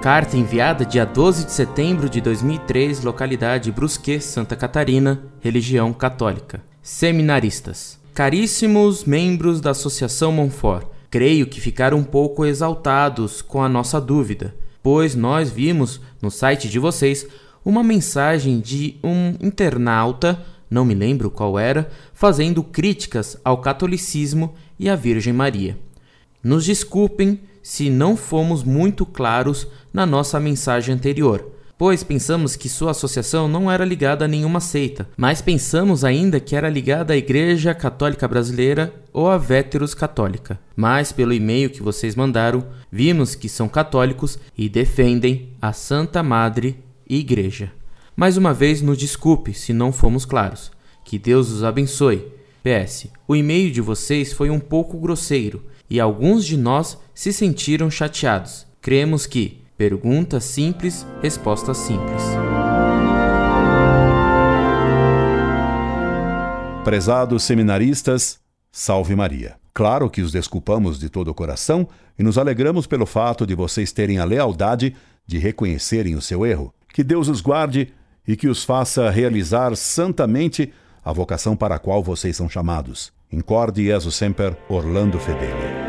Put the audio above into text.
Carta enviada dia 12 de setembro de 2003, localidade Brusque, Santa Catarina, religião católica. Seminaristas. Caríssimos membros da Associação Monfort, creio que ficaram um pouco exaltados com a nossa dúvida, pois nós vimos no site de vocês uma mensagem de um internauta, não me lembro qual era, fazendo críticas ao catolicismo e à Virgem Maria. Nos desculpem se não fomos muito claros na nossa mensagem anterior, pois pensamos que sua associação não era ligada a nenhuma seita, mas pensamos ainda que era ligada à Igreja Católica Brasileira ou à Véteros Católica. Mas pelo e-mail que vocês mandaram, vimos que são católicos e defendem a Santa Madre Igreja. Mais uma vez, nos desculpe se não fomos claros. Que Deus os abençoe. PS. O e-mail de vocês foi um pouco grosseiro e alguns de nós se sentiram chateados. Cremos que pergunta simples, resposta simples. Prezados seminaristas, salve Maria. Claro que os desculpamos de todo o coração e nos alegramos pelo fato de vocês terem a lealdade de reconhecerem o seu erro. Que Deus os guarde e que os faça realizar santamente a vocação para a qual vocês são chamados. Incorde Jesus Semper, Orlando Fedeli.